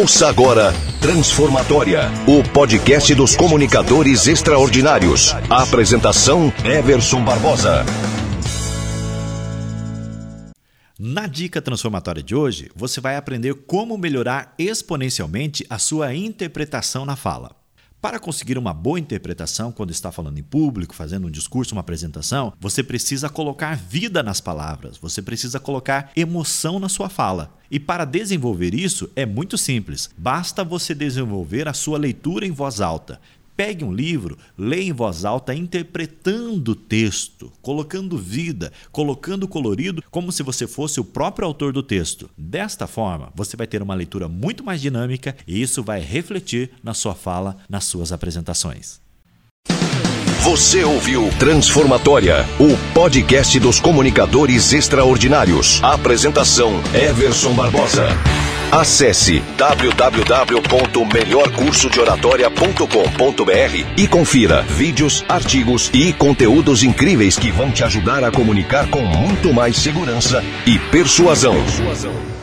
Ouça agora Transformatória, o podcast dos comunicadores extraordinários. A apresentação Everson Barbosa. Na dica transformatória de hoje, você vai aprender como melhorar exponencialmente a sua interpretação na fala. Para conseguir uma boa interpretação quando está falando em público, fazendo um discurso, uma apresentação, você precisa colocar vida nas palavras, você precisa colocar emoção na sua fala. E para desenvolver isso é muito simples. Basta você desenvolver a sua leitura em voz alta. Pegue um livro, leia em voz alta, interpretando o texto, colocando vida, colocando colorido, como se você fosse o próprio autor do texto. Desta forma, você vai ter uma leitura muito mais dinâmica e isso vai refletir na sua fala, nas suas apresentações. Você ouviu Transformatória, o podcast dos comunicadores extraordinários. Apresentação: Everson Barbosa. Acesse www.melhorcursodeoratoria.com.br e confira vídeos, artigos e conteúdos incríveis que vão te ajudar a comunicar com muito mais segurança e persuasão. persuasão.